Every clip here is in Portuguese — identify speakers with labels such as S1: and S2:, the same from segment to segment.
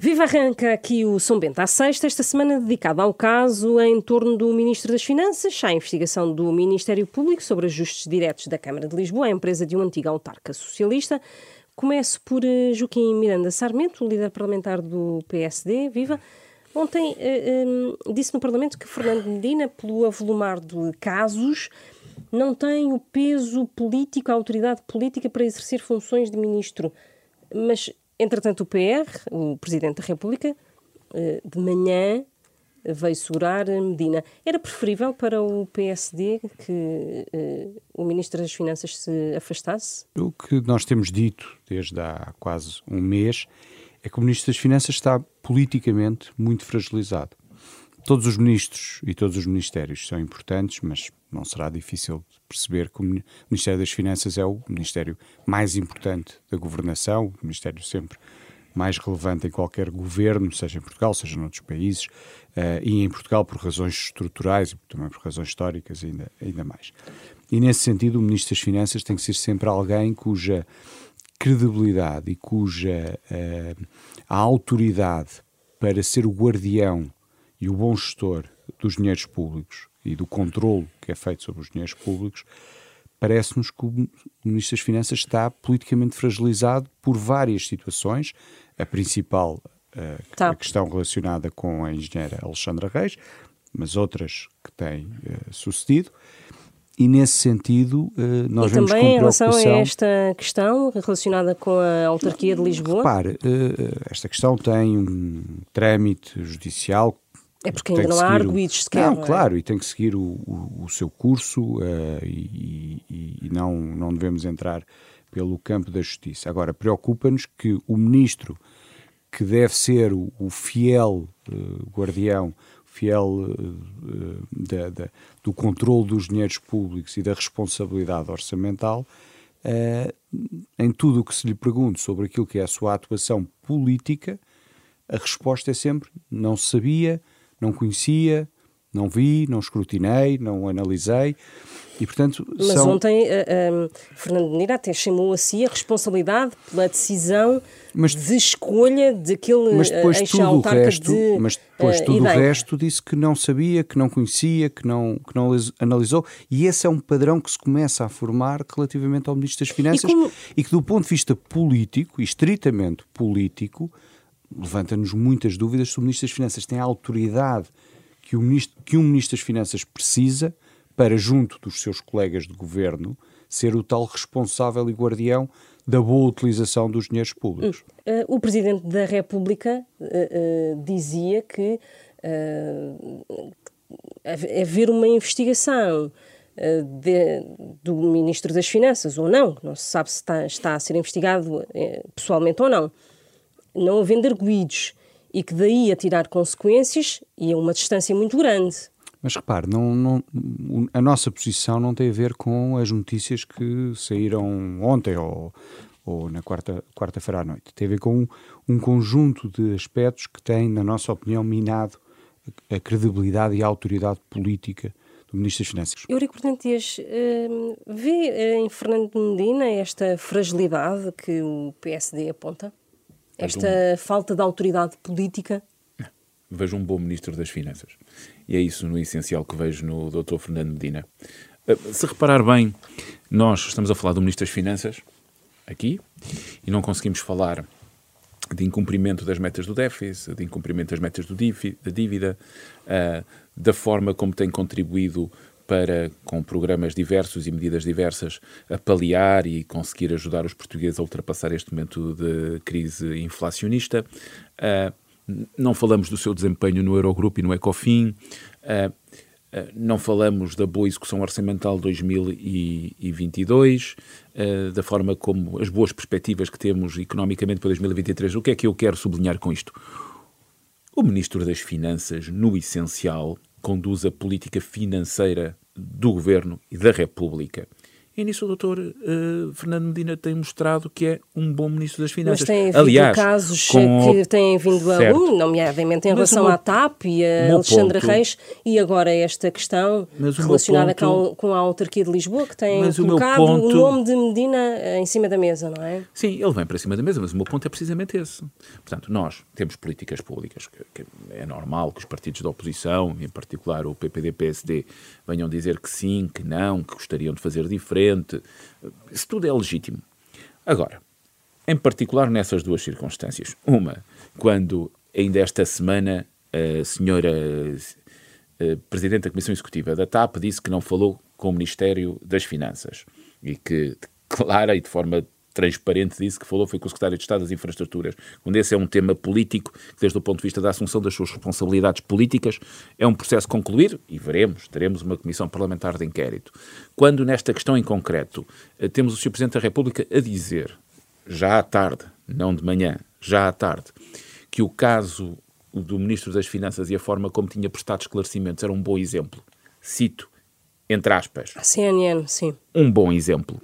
S1: Viva arranca aqui o São Bento à sexta, esta semana dedicada ao caso em torno do Ministro das Finanças, à investigação do Ministério Público sobre ajustes diretos da Câmara de Lisboa, a empresa de um antigo autarca socialista. Começo por uh, Joaquim Miranda Sarmento, líder parlamentar do PSD. Viva! Ontem um, disse no Parlamento que Fernando Medina, pelo avolumar de casos, não tem o peso político, a autoridade política para exercer funções de ministro. Mas Entretanto, o PR, o Presidente da República, eh, de manhã veio segurar Medina. Era preferível para o PSD que uh, o Ministro das Finanças se afastasse?
S2: O que nós temos dito desde há quase um mês é que o Ministro das Finanças está politicamente muito fragilizado. Todos os ministros e todos os ministérios são importantes, mas não será difícil perceber que o Ministério das Finanças é o ministério mais importante da governação, o ministério sempre mais relevante em qualquer governo, seja em Portugal, seja noutros países, uh, e em Portugal por razões estruturais e também por razões históricas ainda, ainda mais. E nesse sentido, o Ministro das Finanças tem que ser sempre alguém cuja credibilidade e cuja uh, a autoridade para ser o guardião e o bom gestor dos dinheiros públicos e do controle que é feito sobre os dinheiros públicos, parece-nos que o Ministro das Finanças está politicamente fragilizado por várias situações. A principal, uh, tá. a questão relacionada com a engenheira Alexandra Reis, mas outras que têm uh, sucedido. E nesse sentido, uh, nós
S1: e
S2: vemos
S1: também em relação a esta questão relacionada com a autarquia de Lisboa?
S2: Repare, esta questão tem um trâmite judicial
S1: é porque ainda não há arguídos sequer.
S2: Não, não é? claro, e tem que seguir o, o, o seu curso uh, e, e, e, não, não devemos entrar pelo campo da justiça. Agora, preocupa-nos que o ministro, que deve ser o, o fiel uh, guardião, fiel uh, da, da, do controle dos dinheiros públicos e da responsabilidade orçamental, em tudo o que se lhe pergunte sobre aquilo que é a sua atuação política, a resposta é sempre não sabia, não conhecia, não vi, não escrutinei, não analisei. E, portanto,
S1: Mas
S2: são...
S1: ontem uh, uh, Fernando Menira até chamou a si a responsabilidade pela decisão mas, de escolha daquele
S2: mas depois tudo o resto, de, Mas depois uh, tudo o resto disse que não sabia, que não conhecia, que não, que não analisou. E esse é um padrão que se começa a formar relativamente ao Ministro das Finanças e, como... e que do ponto de vista político, e estritamente político, levanta-nos muitas dúvidas se o Ministro das Finanças tem a autoridade que, o ministro, que um Ministro das Finanças precisa para, junto dos seus colegas de governo, ser o tal responsável e guardião da boa utilização dos dinheiros públicos.
S1: Uh, o Presidente da República uh, uh, dizia que haver uma investigação de, do Ministro das Finanças ou não, não se sabe se está, está a ser investigado pessoalmente ou não, não havendo arguídos e que daí a tirar consequências ia uma distância muito grande.
S2: Mas repare, não, não, a nossa posição não tem a ver com as notícias que saíram ontem ou, ou na quarta-feira quarta à noite. Tem a ver com um, um conjunto de aspectos que têm, na nossa opinião, minado a credibilidade e a autoridade política do Ministro das Finanças.
S1: Eurico Portantes, hum, vê eh, em Fernando Medina esta fragilidade que o PSD aponta? Esta um... falta de autoridade política?
S3: Vejo um bom Ministro das Finanças. E é isso no essencial que vejo no Dr. Fernando Medina. Eh, se reparar bem, nós estamos a falar do Ministro das Finanças aqui e não conseguimos falar de incumprimento das metas do déficit, de incumprimento das metas do da dívida, uh, da forma como tem contribuído para, com programas diversos e medidas diversas, apaliar e conseguir ajudar os portugueses a ultrapassar este momento de crise inflacionista. Uh, não falamos do seu desempenho no Eurogrupo e no Ecofin. Uh, uh, não falamos da boa execução orçamental 2022, da forma como as boas perspectivas que temos economicamente para 2023. O que é que eu quero sublinhar com isto? O Ministro das Finanças, no essencial, conduz a política financeira do Governo e da República. E nisso o doutor uh, Fernando Medina tem mostrado que é um bom ministro das Finanças.
S1: Mas tem havido Aliás, casos com... que têm vindo a lume, nomeadamente em relação meu... à TAP e a Alexandra ponto... Reis, e agora esta questão relacionada ponto... com a autarquia de Lisboa, que tem mas colocado o, ponto... o, nome de Medina em cima da mesa, não é?
S3: Sim, ele vem para cima da mesa, mas o meu ponto é precisamente esse. Portanto, nós temos políticas públicas, que, que é normal que os partidos da oposição, em particular o PPD-PSD, venham dizer que sim, que não, que gostariam de fazer diferente. Isso tudo é legítimo. Agora, em particular nessas duas circunstâncias. Uma, quando ainda esta semana a senhora a Presidente da Comissão Executiva da TAP disse que não falou com o Ministério das Finanças e que declara e de forma transparente disse que falou foi com o Secretário de Estado das Infraestruturas, quando esse é um tema político, que desde o ponto de vista da assunção das suas responsabilidades políticas, é um processo concluir e veremos, teremos uma comissão parlamentar de inquérito. Quando nesta questão em concreto eh, temos o Sr. Presidente da República a dizer, já à tarde, não de manhã, já à tarde, que o caso do Ministro das Finanças e a forma como tinha prestado esclarecimentos era um bom exemplo. Cito, entre aspas.
S1: A CNN, sim.
S3: Um bom exemplo.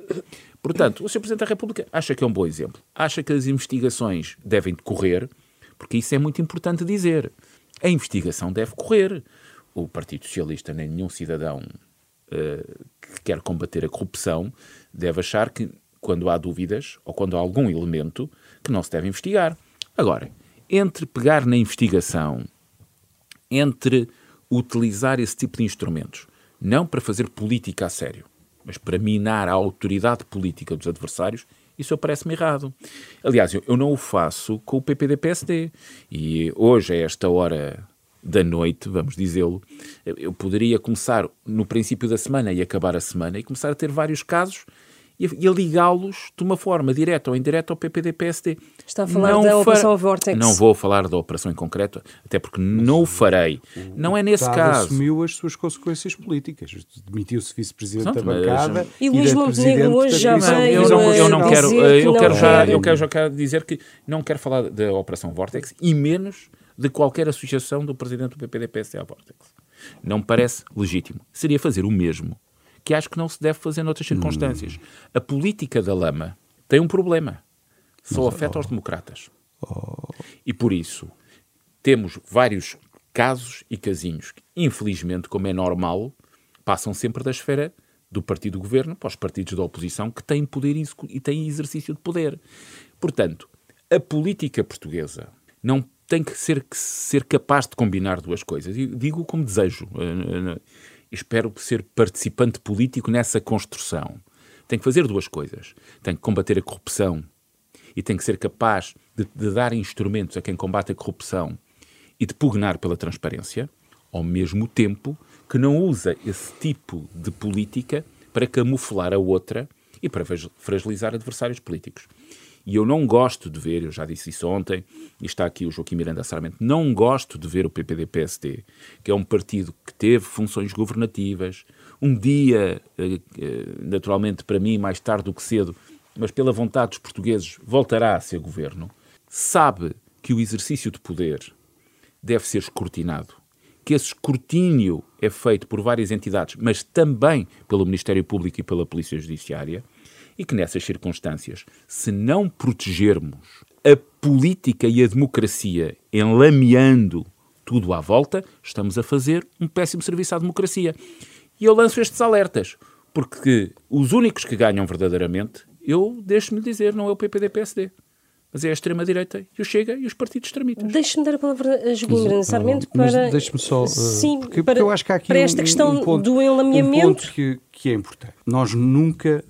S3: Portanto, o Sr. Presidente da República acha que é um bom exemplo. Acha que as investigações devem decorrer, porque isso é muito importante dizer. A investigação deve correr. O Partido Socialista, nem nenhum cidadão uh, que quer combater a corrupção, deve achar que, quando há dúvidas ou quando há algum elemento, que não se deve investigar. Agora, entre pegar na investigação, entre utilizar esse tipo de instrumentos, não para fazer política a sério, mas para minar a autoridade política dos adversários, isso parece-me errado. Aliás, eu, não o faço com o PPD-PSD. E hoje, a esta hora da noite, vamos dizê-lo, eu poderia começar no princípio da semana e acabar a semana e começar a ter vários casos e a, ligá-los de uma forma direta ou indireta ao PPD-PSD.
S1: Está a falar não da Operação Vortex.
S3: Não vou falar da operação em concreto, até porque não o farei. O, não é nesse caso.
S2: assumiu as suas consequências políticas. Demitiu-se vice-presidente da bancada
S1: e, e Luís Montenegro hoje já veio
S3: eu não, eu não quero, eu não quero já, eu quero já quero dizer que não quero falar da Operação Vortex e menos de qualquer associação do presidente do PPD-PSD à Vortex. Não me parece legítimo. Seria fazer o mesmo que acho que não se deve fazer noutras circunstâncias. Hum. A política da lama tem um problema. Só Mas, afeta oh, os democratas. Oh. E por isso temos vários casos e casinhos que, infelizmente, como é normal, passam sempre da esfera do partido do governo para os partidos da oposição que têm poder e têm exercício de poder. Portanto, a política portuguesa não tem que ser, que ser capaz de combinar duas coisas. E digo como desejo. Espero ser participante político nessa construção. Tem que fazer duas coisas. Tem que combater a corrupção e tem que ser capaz de, de dar instrumentos a quem combate a corrupção e de pugnar pela transparência, ao mesmo tempo que não usa esse tipo de política para camuflar a outra e para fragilizar adversários políticos. E eu não gosto de ver, eu já disse isso ontem, e está aqui o Joaquim Miranda Sarmento, não gosto de ver o PPD-PSD, que é um partido que teve funções governativas, um dia, eh, eh, naturalmente para mim, mais tarde do que cedo, mas pela vontade dos portugueses, voltará a ser governo, sabe que o exercício de poder deve ser escrutinado, que esse escrutínio é feito por várias entidades, mas também pelo Ministério Público e pela Polícia Judiciária, e que nessas circunstâncias, se não protegermos a política e a democracia enlameando tudo à volta, estamos a fazer um péssimo serviço à democracia. E eu lanço estes alertas, porque os únicos que ganham verdadeiramente, eu deixo-me dizer, não é o PPD-PSD, mas é a extrema-direita e o Chega e os partidos extremitas.
S1: Deixe-me dar a palavra a Joaquim necessariamente para...
S2: Deixe-me só... Uh,
S1: Sim, porque, para, porque eu acho que há aqui para esta um, questão um ponto, do enlameamento... Um ponto
S2: que, que é importante. Nós nunca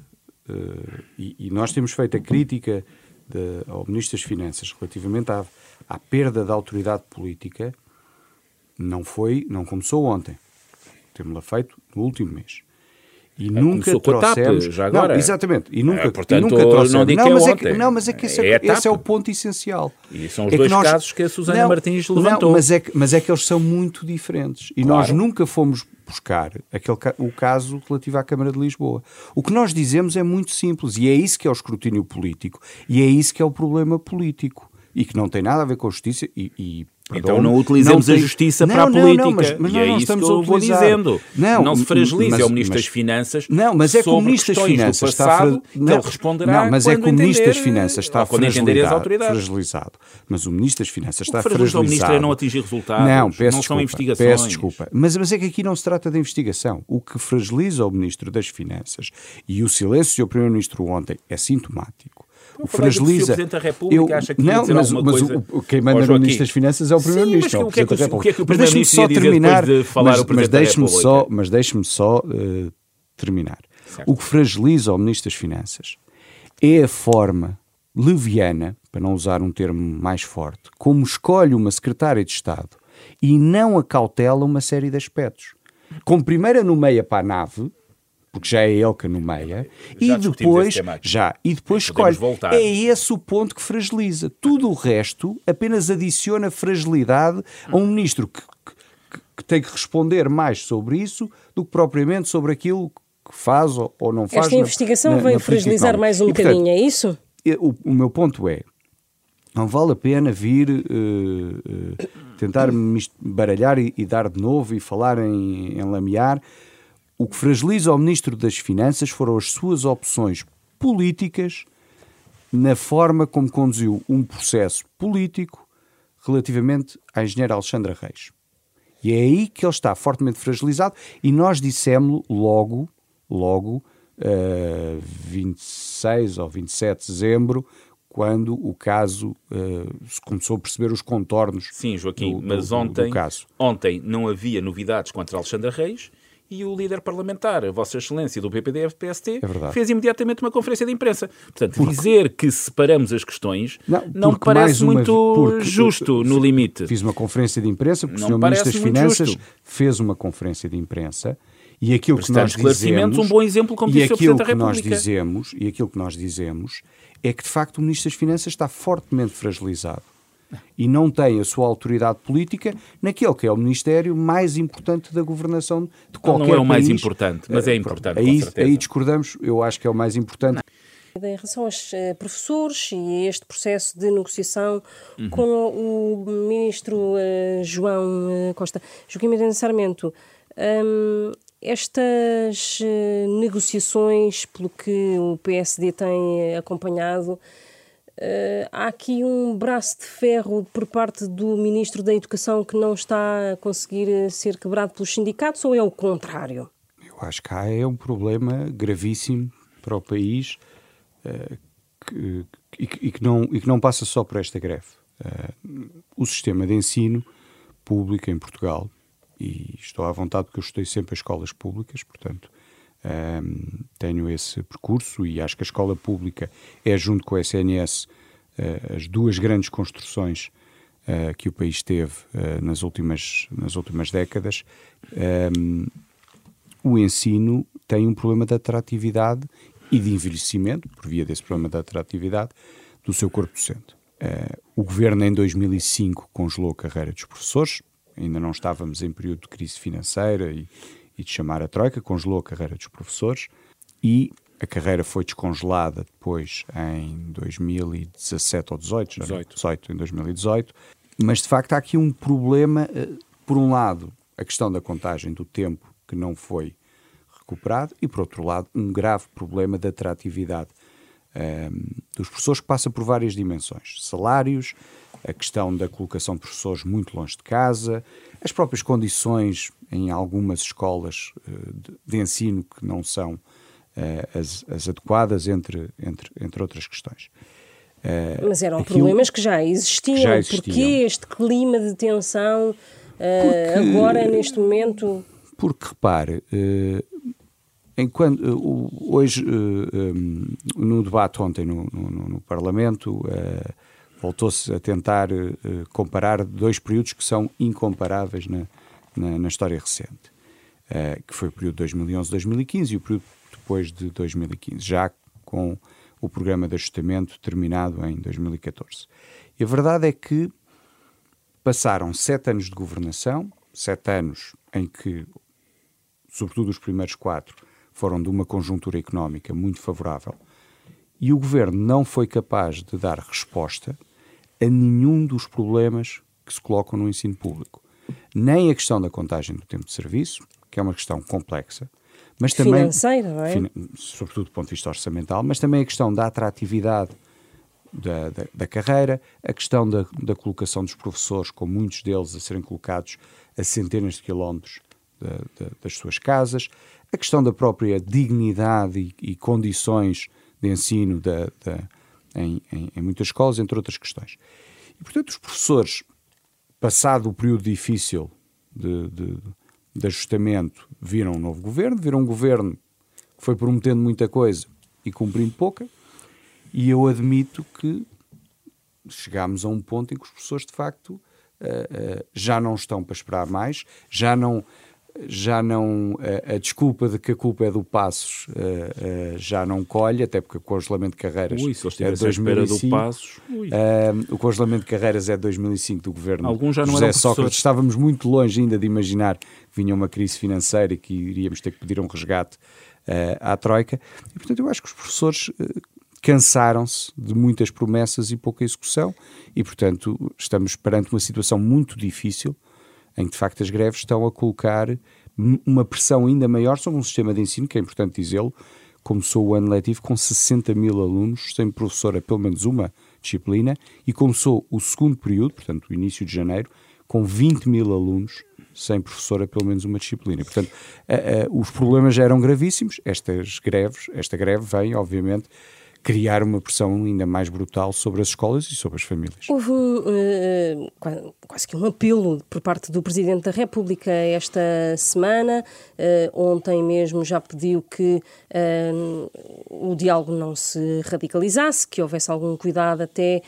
S2: e, e, nós temos feito a crítica de, ao Ministro das Finanças relativamente à, à perda da autoridade política, não foi, não começou ontem. Temos-la feito no último mês.
S3: E é, nunca trouxemos. TAP, já agora.
S2: Não, exatamente. E nunca, é, portanto, e nunca trouxemos. Não, digo não, mas, é que, não, mas é que esse é, é esse é o ponto essencial.
S3: E são os é dois nós, casos que a Susana não, Martins levantou.
S2: Não, mas, é que, mas é que eles são muito diferentes. E claro. nós nunca fomos buscar aquele, o caso relativo à Câmara de Lisboa. O que nós dizemos é muito simples e é isso que é o escrutínio político e é isso que é o problema político e que não tem nada a ver com a justiça e, e,
S3: Então não utilizemos não tem... a justiça não, para a não, política. Não, mas, mas e é isso que eu vou dizendo. Não, não se fragilize mas, é o Ministro mas, das Finanças.
S2: Não, mas é que o Ministro das Finanças está fra...
S3: não, ele responderá
S2: Não, mas é que o Ministro das Finanças está fragilizado, fragilizado. Mas o Ministro das Finanças está fragilizado. O Ministro
S3: é não atingir resultados.
S2: Não, peço
S3: não
S2: desculpa,
S3: são investigações.
S2: Peço desculpa. Mas, mas é que aqui não se trata de investigação. O que fragiliza o Ministro das Finanças e o silêncio do Primeiro-Ministro ontem é sintomático
S3: o fragiliza. O Presidente da República eu, acha que
S2: não, mas, mas o, quem manda no Ministro das Finanças é o Primeiro-Ministro,
S3: é o Presidente da República. O que é que o Primeiro-Ministro ia dizer terminar, de falar
S2: mas,
S3: o Presidente
S2: mas deixe-me
S3: só,
S2: Mas deixe-me só uh, terminar. Certo. O que fragiliza o Ministro das Finanças é a forma leviana, para não usar um termo mais forte, como escolhe uma secretária de Estado e não acautela uma série de aspectos. Como primeiro nomeia para a nave, porque já é ele que nomeia, já e depois já e depois escolhe. Voltar. É esse o ponto que fragiliza. Tudo o resto apenas adiciona fragilidade a um ministro que, que, que tem que responder mais sobre isso do que propriamente sobre aquilo que faz ou, ou não faz.
S1: Esta investigação na, veio fragilizar mais um e, bocadinho, é isso?
S2: O, o, meu ponto é, não vale a pena vir uh, uh, tentar baralhar e, e, dar de novo e falar em, em lamear o que fragiliza o Ministro das Finanças foram as suas opções políticas na forma como conduziu um processo político relativamente à engenheira Alexandra Reis. E é aí que ele está fortemente fragilizado e nós dissemos logo, logo, uh, eh, 26 ou 27 de dezembro, quando o caso uh, se começou a perceber os contornos
S3: Sim, Joaquim,
S2: do,
S3: mas
S2: do,
S3: ontem,
S2: do caso.
S3: ontem não havia novidades contra Alexandra Reis e o líder parlamentar, a Vossa Excelência do PPD-PST, é fez imediatamente uma conferência de imprensa. Portanto, porque... dizer que separamos as questões não, não me parece uma... muito justo no limite.
S2: Fiz uma conferência de imprensa, porque não o Sr. Ministro das Finanças justo. fez uma conferência de imprensa e aquilo que nós dizemos,
S3: um bom exemplo, como
S2: e
S3: disse
S2: aquilo
S3: o Presidente
S2: da República. Que nós dizemos, e aquilo que nós dizemos é que, de facto, o Ministro das Finanças está fortemente fragilizado e não tem a sua autoridade política naquele que é o Ministério mais importante da governação de qualquer país.
S3: Não é
S2: o
S3: mais importante, mas é eh, importante.
S2: Aí, aí discordamos, eu acho que é o mais importante.
S1: Em relação aos uh, professores e este processo de negociação uhum. com o ministro uh, João uh, Costa. Joaquim Miranda Sarmento, um, estas negociações, pelo que o PSD tem acompanhado, Uh, há aqui um braço de ferro por parte do Ministro da Educação que não está a conseguir eh, ser quebrado pelos sindicatos ou é o contrário?
S2: Eu acho que há é um problema gravíssimo para o país uh, que, e, que, e, que não, e que não passa só por esta greve. Uh, o sistema de ensino público em Portugal, e estou à vontade porque eu estudei sempre as escolas públicas, portanto um, tenho esse percurso e acho que a escola pública é, junto com a SNS, uh, ah, as duas grandes construções uh, que o país teve uh, nas, últimas, nas últimas décadas. Um, o ensino tem um problema de atratividade e de envelhecimento, por via desse problema de atratividade, do seu corpo docente. o governo, em 2005, congelou a carreira dos professores, ainda não estávamos em período de crise financeira e e de chamar a Troika, congelou a carreira dos professores e a carreira foi descongelada depois em 2017 ou 18, 18. 18 em 2018. Mas de facto há aqui um problema, eh, por um lado, a questão da contagem do tempo que não foi recuperado e por outro lado, um grave problema da atratividade um, ehm, dos professores que passa por várias dimensões: salários, a questão da colocação de professores muito longe de casa, as próprias condições em algumas escolas uh, de, ensino que não são uh, as, as, adequadas, entre, entre, entre outras questões.
S1: Uh, Mas eram aquilo, problemas que já existiam. já existiam. Porquê este clima de tensão porque, agora, neste momento?
S2: Porque, repare, enquanto, hoje, no debate ontem no, no, no Parlamento, voltou-se a tentar uh, comparar dois períodos que são incomparáveis na, na, na história recente, uh, que foi o período 2011-2015 e o período depois de 2015, já com o programa de ajustamento terminado em 2014. E a verdade é que passaram sete anos de governação, sete anos em que, sobretudo os primeiros quatro, foram de uma conjuntura económica muito favorável, e o governo não foi capaz de dar resposta a nenhum dos problemas que se colocam no ensino público. Nem a questão da contagem do tempo de serviço, que é uma questão complexa, mas também
S1: financeira, não é?
S2: sobretudo do ponto de vista orçamental, mas também a questão da atratividade da, da, da carreira, a questão da, da, colocação dos professores, com muitos deles a serem colocados a centenas de quilómetros das suas casas, a questão da própria dignidade e, e condições de ensino em, em, em, muitas escolas, entre outras questões. E, portanto, os professores, passado o período difícil de, de, de ajustamento, viram um novo governo, viram um governo que foi prometendo muita coisa e cumprindo pouca, e eu admito que chegámos a um ponto em que os professores, de facto, uh, uh, já não estão para esperar mais, já não já não a, a, desculpa de que a culpa é do Passos uh, uh, já não colhe, até porque o congelamento de carreiras
S3: ui, se é de 2005. Do Passos,
S2: uh, o congelamento de carreiras é de 2005 do governo Alguns já não José Sócrates. Estávamos muito longe ainda de imaginar que vinha uma crise financeira e que iríamos ter que pedir um resgate à Troika. E, portanto, eu acho que os professores cansaram-se de muitas promessas e pouca execução e, portanto, estamos perante uma situação muito difícil em que de facto as greves estão a colocar uma pressão ainda maior sobre um sistema de ensino, que é importante dizê-lo, começou o ano letivo com 60 mil alunos, sem professor a pelo menos uma disciplina, e começou o segundo período, portanto o início de janeiro, com 20 mil alunos sem professor a pelo menos uma disciplina. Portanto, os problemas já eram gravíssimos, estas greves, esta greve vem, obviamente, criar uma pressão ainda mais brutal sobre as escolas e sobre as famílias.
S1: Houve uh, quase que um apelo por parte do Presidente da República esta semana. Uh, ontem mesmo já pediu que uh, o diálogo não se radicalizasse, que houvesse algum cuidado até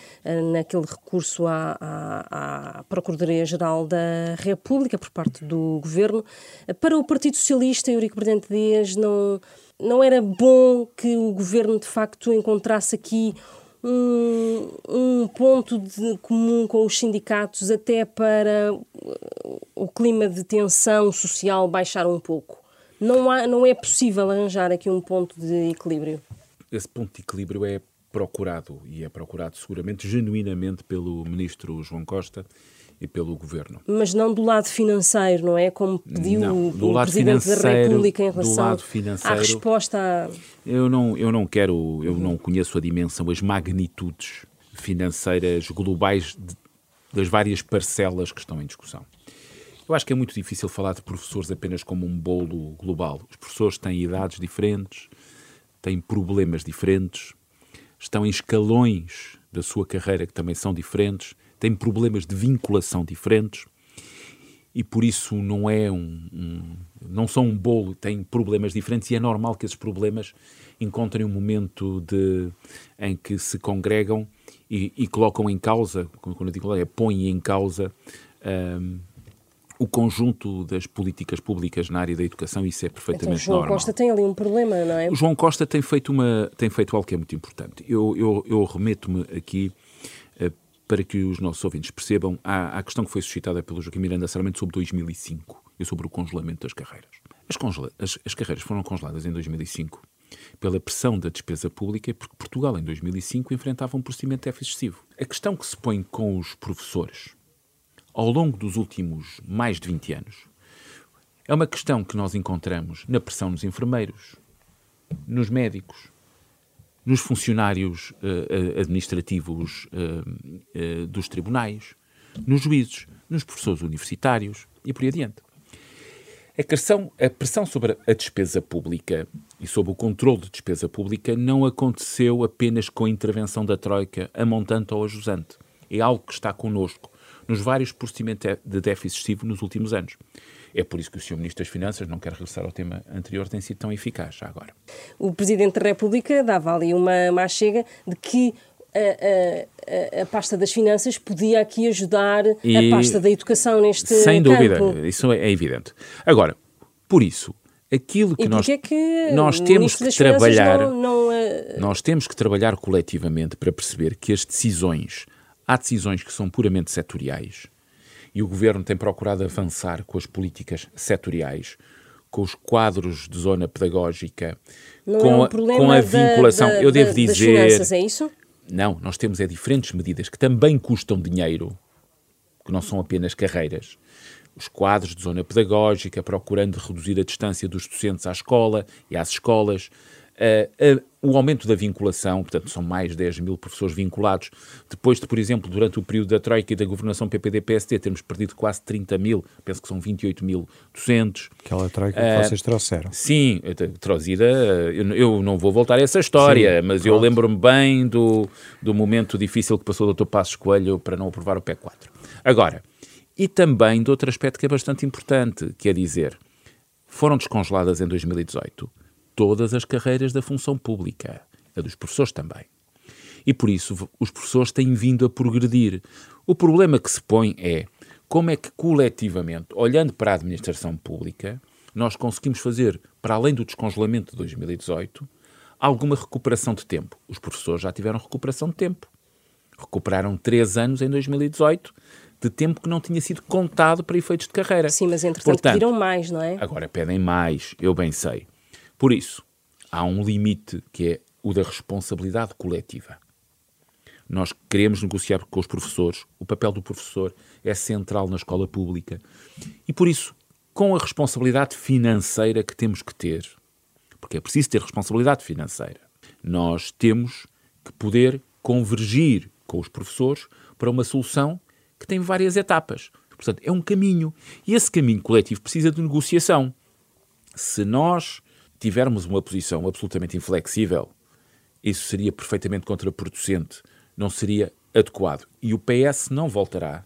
S1: naquele recurso à, à, à Procuradoria-Geral da República por parte do Governo. para o Partido Socialista, Eurico Brilhante Dias não não era bom que o governo de facto encontrasse aqui um, um ponto de comum com os sindicatos até para o clima de tensão social baixar um pouco? Não, há, não é possível arranjar aqui um ponto de equilíbrio?
S3: Esse ponto de equilíbrio é procurado e é procurado seguramente genuinamente pelo ministro João Costa e pelo governo.
S1: Mas não do lado financeiro, não é? Como pediu não, o Presidente da República em relação à resposta a...
S3: Eu não, eu não quero, eu não conheço a dimensão, as magnitudes financeiras globais de, das várias parcelas que estão em discussão. Eu acho que é muito difícil falar de professores apenas como um bolo global. Os professores têm idades diferentes, têm problemas diferentes, estão em escalões da sua carreira que também são diferentes têm problemas de vinculação diferentes e por isso não é um, um, não são um bolo, têm problemas diferentes e é normal que esses problemas encontrem um momento de, em que se congregam e, e colocam em causa, quando eu digo é põem em causa um, o conjunto das políticas públicas na área da educação, isso é perfeitamente
S1: então, João
S3: normal.
S1: Costa tem ali um problema, não é?
S3: O João Costa tem feito, uma, tem feito algo que é muito importante. Eu, eu, eu remeto-me aqui para que os nossos ouvintes percebam a, a questão que foi suscitada pelo Joaquim Miranda Sarmento sobre 2005 e sobre o congelamento das carreiras. As, congela as, as carreiras foram congeladas em 2005 pela pressão da despesa pública, porque Portugal, em 2005, enfrentava um procedimento de déficit excessivo. A questão que se põe com os professores ao longo dos últimos mais de 20 anos é uma questão que nós encontramos na pressão nos enfermeiros, nos médicos, nos funcionários uh, administrativos uh, uh, dos tribunais, nos juízes, nos professores universitários e por aí adiante. A pressão, a pressão sobre a despesa pública e sobre o controle de despesa pública não aconteceu apenas com a intervenção da Troika a montante ou a jusante. É algo que está connosco nos vários procedimentos de déficit excessivo nos últimos anos. É por isso que o Sr. Ministro das Finanças, não quer regressar ao tema anterior, tem sido tão eficaz já agora.
S1: O Presidente da República dava ali uma má chega de que a, a, a, pasta das finanças podia aqui ajudar e, a pasta da educação neste
S3: Sem dúvida, isso é, é evidente. Agora, por isso, aquilo que nós,
S1: é que
S3: nós temos que trabalhar, não, não, uh... nós temos que trabalhar coletivamente para perceber que as decisões, há decisões que são puramente setoriais e o governo tem procurado avançar com as políticas setoriais, com os quadros de zona pedagógica,
S1: Não
S3: com,
S1: é um
S3: a, com a vinculação.
S1: Da, da,
S3: Eu devo dizer.
S1: Finanças, é isso?
S3: Não, nós temos é diferentes medidas que também custam dinheiro, que não são apenas carreiras. Os quadros de zona pedagógica, procurando reduzir a distância dos docentes à escola e às escolas, Uh, uh, o aumento da vinculação, portanto, são mais 10 mil professores vinculados. Depois de, por exemplo, durante o período da Troika e da governação PPD-PST, termos perdido quase 30 mil, penso que são 28 mil docentes.
S2: Aquela Troika uh, que vocês trouxeram.
S3: Sim, trazida. Eu, eu, não vou voltar a essa história, sim, mas pronto. eu lembro-me bem do, do momento difícil que passou o Dr. Passos Coelho para não aprovar o P4. Agora, e também de outro aspecto que é bastante importante, que é dizer, foram descongeladas em 2018 todas as carreiras da função pública, a dos professores também. E por isso os professores têm vindo a progredir. O problema que se põe é como é que coletivamente, olhando para a administração pública, nós conseguimos fazer, para além do descongelamento de 2018, alguma recuperação de tempo. Os professores já tiveram recuperação de tempo. Recuperaram três anos em 2018 de tempo que não tinha sido contado para efeitos de carreira.
S1: Sim, mas entretanto Portanto, pediram mais, não é?
S3: Agora pedem mais, eu bem sei. Por isso, há um limite que é o da responsabilidade coletiva. Nós queremos negociar com os professores, o papel do professor é central na escola pública e, por isso, com a responsabilidade financeira que temos que ter, porque é preciso ter responsabilidade financeira, nós temos que poder convergir com os professores para uma solução que tem várias etapas. Portanto, é um caminho. E esse caminho coletivo precisa de negociação. Se nós tivermos uma posição absolutamente inflexível, isso seria perfeitamente contraproducente, não seria adequado. E o PS não voltará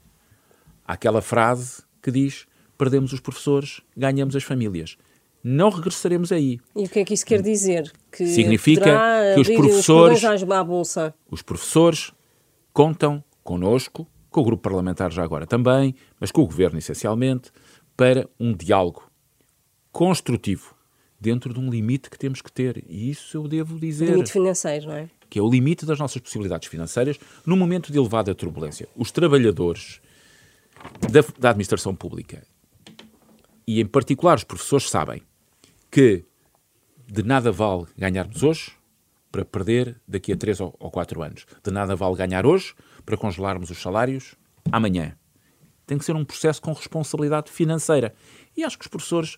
S3: àquela frase que diz: perdemos os professores, ganhamos as famílias. Não regressaremos aí.
S1: E o que é que isso quer dizer?
S3: Que Significa que os professores, os professores contam connosco, com o grupo parlamentar já agora também, mas com o governo essencialmente, para um diálogo construtivo dentro de um limite que temos que ter. E isso eu devo dizer.
S1: Limite financeiro, não é?
S3: Que é o limite das nossas possibilidades financeiras num momento de elevada turbulência. Os trabalhadores da, da administração pública e, em particular, os professores sabem que de nada vale ganharmos hoje para perder daqui a 3 ou 4 anos. De nada vale ganhar hoje para congelarmos os salários amanhã. Tem que ser um processo com responsabilidade financeira. E acho que os professores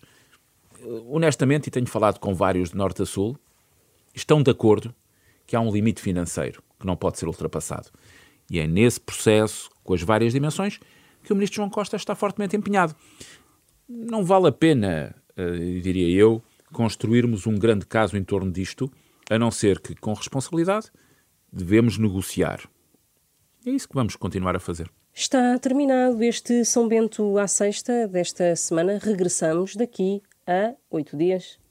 S3: honestamente, e tenho falado com vários de norte a sul, estão de acordo que há um limite financeiro que não pode ser ultrapassado. E é nesse processo, com as várias dimensões, que o ministro João Costa está fortemente empenhado. Não vale a pena, uh, diria eu, construirmos um grande caso em torno disto, a não ser que, com responsabilidade, devemos negociar. É isso que vamos continuar a fazer.
S1: Está terminado este São Bento à sexta desta semana. Regressamos daqui a oito dias.